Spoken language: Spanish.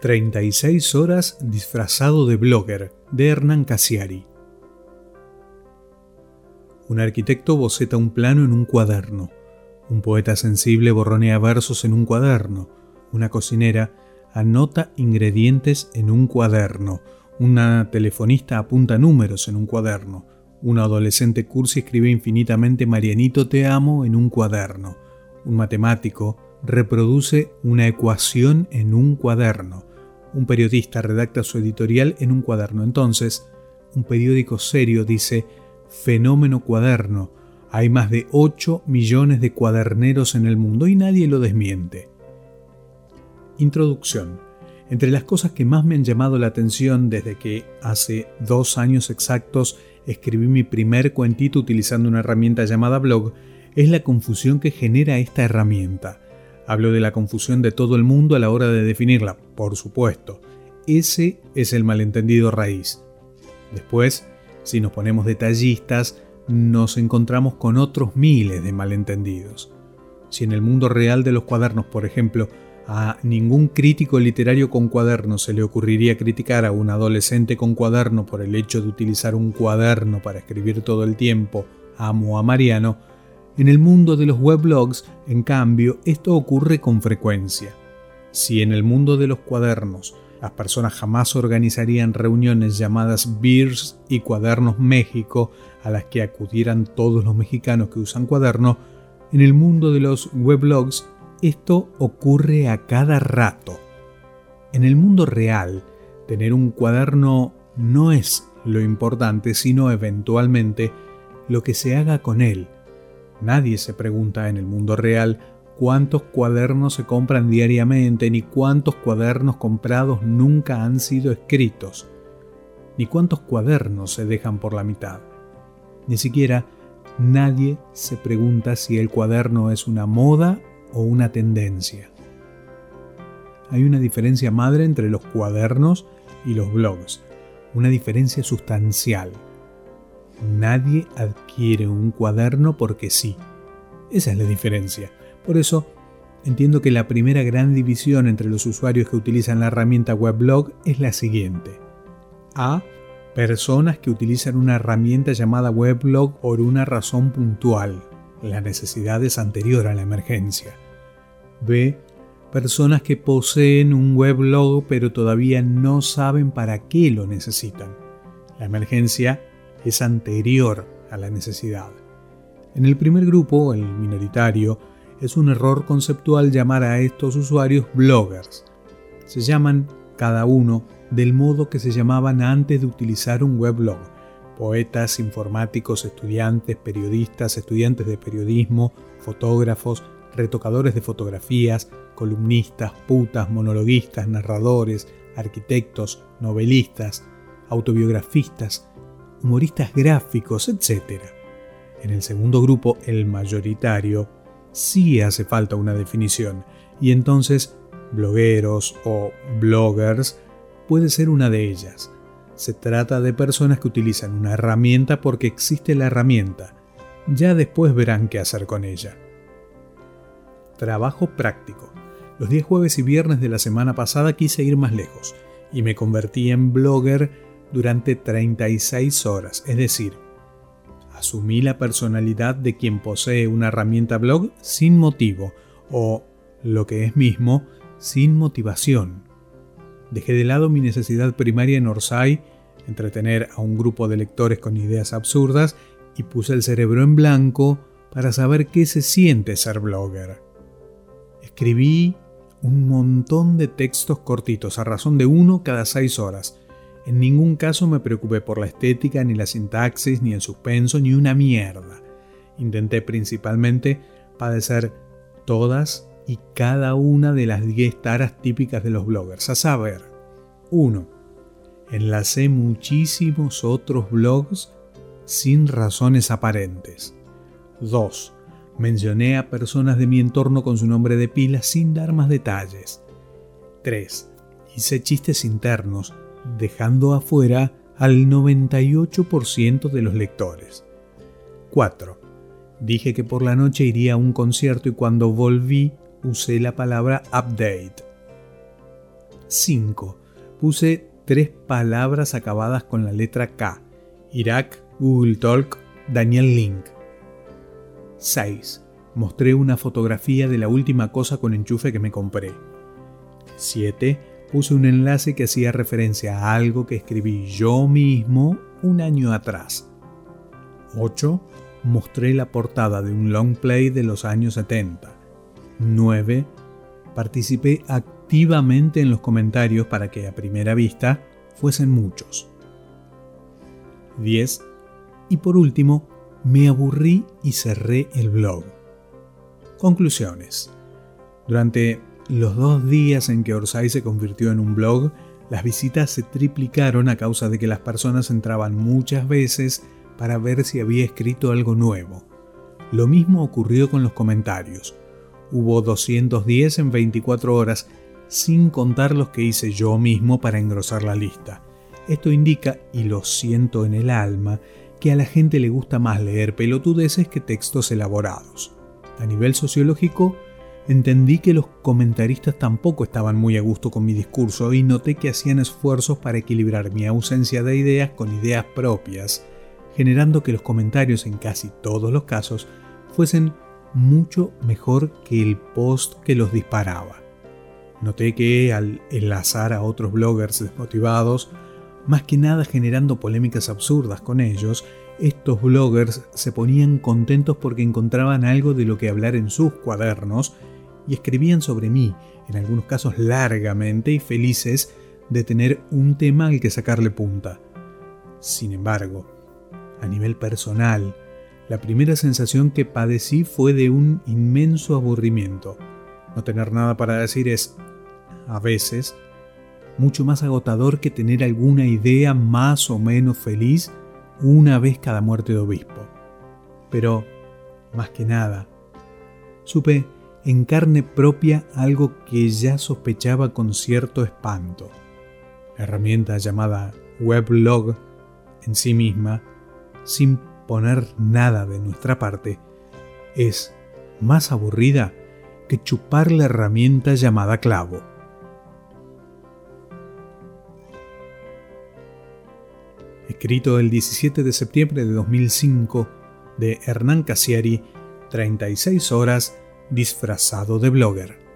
36 horas disfrazado de blogger, de Hernán Casiari. Un arquitecto boceta un plano en un cuaderno. Un poeta sensible borronea versos en un cuaderno. Una cocinera anota ingredientes en un cuaderno. Una telefonista apunta números en un cuaderno. Un adolescente cursi escribe infinitamente Marianito te amo en un cuaderno. Un matemático reproduce una ecuación en un cuaderno. Un periodista redacta su editorial en un cuaderno. Entonces, un periódico serio dice, fenómeno cuaderno. Hay más de 8 millones de cuaderneros en el mundo y nadie lo desmiente. Introducción. Entre las cosas que más me han llamado la atención desde que hace dos años exactos escribí mi primer cuentito utilizando una herramienta llamada blog, es la confusión que genera esta herramienta. Hablo de la confusión de todo el mundo a la hora de definirla, por supuesto. Ese es el malentendido raíz. Después, si nos ponemos detallistas, nos encontramos con otros miles de malentendidos. Si en el mundo real de los cuadernos, por ejemplo, a ningún crítico literario con cuaderno se le ocurriría criticar a un adolescente con cuaderno por el hecho de utilizar un cuaderno para escribir todo el tiempo, amo a Mariano, en el mundo de los weblogs, en cambio, esto ocurre con frecuencia. Si en el mundo de los cuadernos las personas jamás organizarían reuniones llamadas Beers y Cuadernos México, a las que acudieran todos los mexicanos que usan cuaderno, en el mundo de los weblogs esto ocurre a cada rato. En el mundo real, tener un cuaderno no es lo importante, sino eventualmente lo que se haga con él Nadie se pregunta en el mundo real cuántos cuadernos se compran diariamente, ni cuántos cuadernos comprados nunca han sido escritos, ni cuántos cuadernos se dejan por la mitad. Ni siquiera nadie se pregunta si el cuaderno es una moda o una tendencia. Hay una diferencia madre entre los cuadernos y los blogs, una diferencia sustancial. Nadie adquiere un cuaderno porque sí. Esa es la diferencia. Por eso, entiendo que la primera gran división entre los usuarios que utilizan la herramienta weblog es la siguiente. A. Personas que utilizan una herramienta llamada weblog por una razón puntual. La necesidad es anterior a la emergencia. B. Personas que poseen un weblog pero todavía no saben para qué lo necesitan. La emergencia es anterior a la necesidad. En el primer grupo, el minoritario, es un error conceptual llamar a estos usuarios bloggers. Se llaman cada uno del modo que se llamaban antes de utilizar un weblog. Poetas, informáticos, estudiantes, periodistas, estudiantes de periodismo, fotógrafos, retocadores de fotografías, columnistas, putas, monologuistas, narradores, arquitectos, novelistas, autobiografistas, humoristas gráficos, etc. En el segundo grupo, el mayoritario, sí hace falta una definición, y entonces blogueros o bloggers puede ser una de ellas. Se trata de personas que utilizan una herramienta porque existe la herramienta. Ya después verán qué hacer con ella. Trabajo práctico. Los días jueves y viernes de la semana pasada quise ir más lejos y me convertí en blogger durante 36 horas, es decir, asumí la personalidad de quien posee una herramienta blog sin motivo o, lo que es mismo, sin motivación. Dejé de lado mi necesidad primaria en Orsay, entretener a un grupo de lectores con ideas absurdas, y puse el cerebro en blanco para saber qué se siente ser blogger. Escribí un montón de textos cortitos a razón de uno cada seis horas, en ningún caso me preocupé por la estética, ni la sintaxis, ni el suspenso, ni una mierda. Intenté principalmente padecer todas y cada una de las 10 taras típicas de los bloggers. A saber, 1. Enlacé muchísimos otros blogs sin razones aparentes. 2. Mencioné a personas de mi entorno con su nombre de pila sin dar más detalles. 3. Hice chistes internos dejando afuera al 98% de los lectores. 4. Dije que por la noche iría a un concierto y cuando volví usé la palabra update. 5. Puse tres palabras acabadas con la letra K. Irak, Google Talk, Daniel Link. 6. Mostré una fotografía de la última cosa con enchufe que me compré. 7. Puse un enlace que hacía referencia a algo que escribí yo mismo un año atrás. 8. Mostré la portada de un long play de los años 70. 9. Participé activamente en los comentarios para que a primera vista fuesen muchos. 10. Y por último, me aburrí y cerré el blog. Conclusiones. Durante los dos días en que Orsay se convirtió en un blog, las visitas se triplicaron a causa de que las personas entraban muchas veces para ver si había escrito algo nuevo. Lo mismo ocurrió con los comentarios. Hubo 210 en 24 horas, sin contar los que hice yo mismo para engrosar la lista. Esto indica, y lo siento en el alma, que a la gente le gusta más leer pelotudeces que textos elaborados. A nivel sociológico, entendí que los comentaristas tampoco estaban muy a gusto con mi discurso y noté que hacían esfuerzos para equilibrar mi ausencia de ideas con ideas propias, generando que los comentarios en casi todos los casos fuesen mucho mejor que el post que los disparaba. Noté que al enlazar a otros bloggers desmotivados, más que nada generando polémicas absurdas con ellos, estos bloggers se ponían contentos porque encontraban algo de lo que hablar en sus cuadernos y escribían sobre mí, en algunos casos largamente y felices de tener un tema al que sacarle punta. Sin embargo, a nivel personal, la primera sensación que padecí fue de un inmenso aburrimiento. No tener nada para decir es, a veces, mucho más agotador que tener alguna idea más o menos feliz una vez cada muerte de obispo. Pero, más que nada, supe en carne propia algo que ya sospechaba con cierto espanto. La herramienta llamada Weblog en sí misma, sin poner nada de nuestra parte, es más aburrida que chupar la herramienta llamada clavo. Escrito el 17 de septiembre de 2005 de Hernán Casieri, 36 horas disfrazado de blogger.